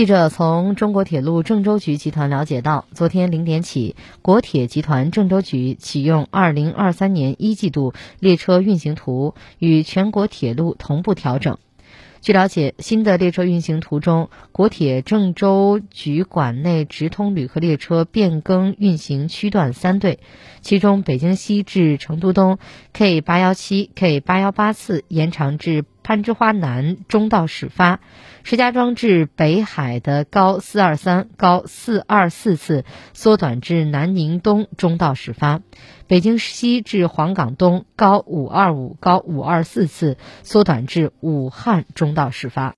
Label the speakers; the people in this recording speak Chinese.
Speaker 1: 记者从中国铁路郑州局集团了解到，昨天零点起，国铁集团郑州局启用二零二三年一季度列车运行图，与全国铁路同步调整。据了解，新的列车运行图中，国铁郑州局管内直通旅客列车变更运行区段三对，其中北京西至成都东 K 八幺七、K 八幺八次延长至攀枝花南中道始发，石家庄至北海的高四二三、高四二四次缩短至南宁东中道始发，北京西至黄冈东高五二五、高五二四次缩短至武汉中。道始发。